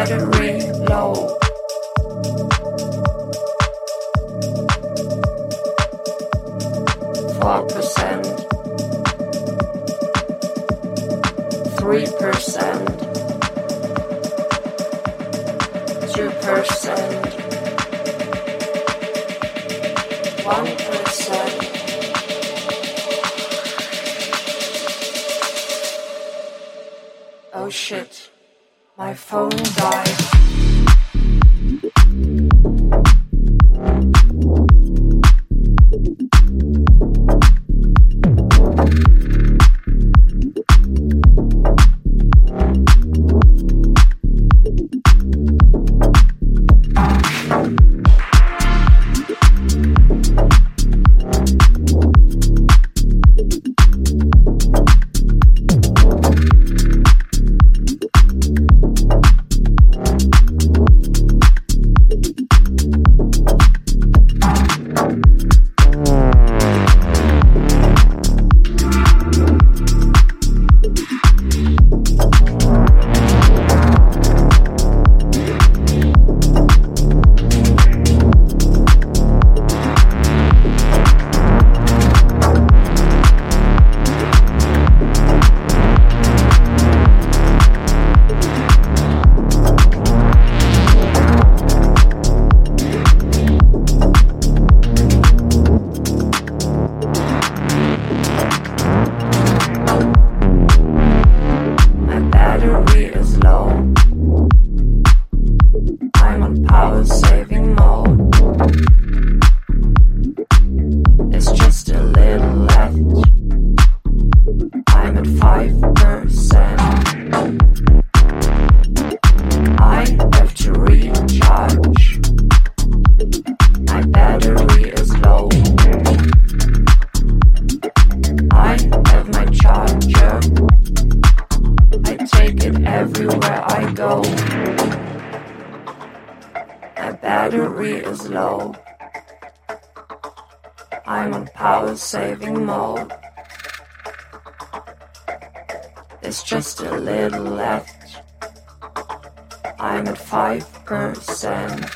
battery low. Four percent, three percent, two percent, one percent. Oh shit my phone died. My battery is low. I'm on power saving mode. There's just a little left. I'm at 5%.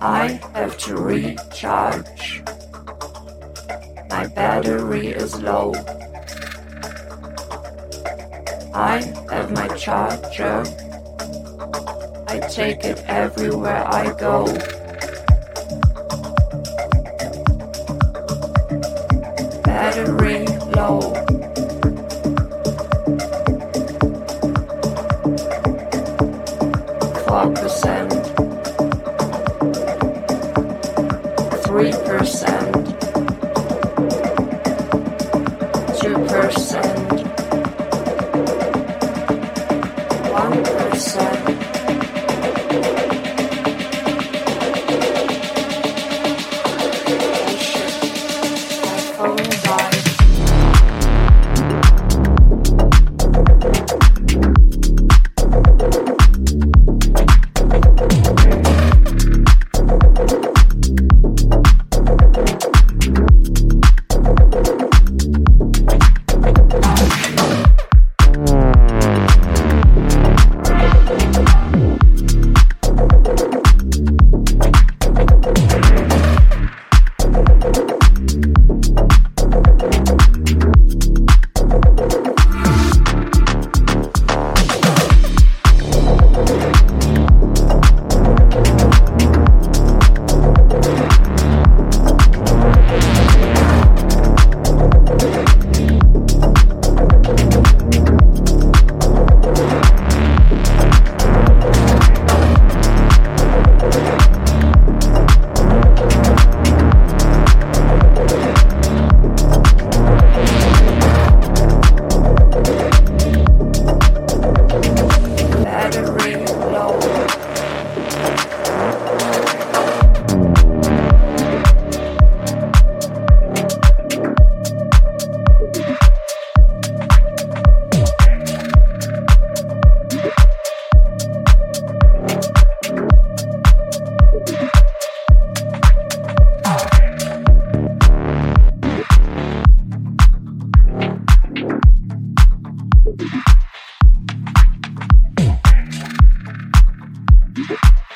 I have to recharge. My battery is low. I have my charger. I take it everywhere I go. Battery low. Four percent. Three percent. Yeah.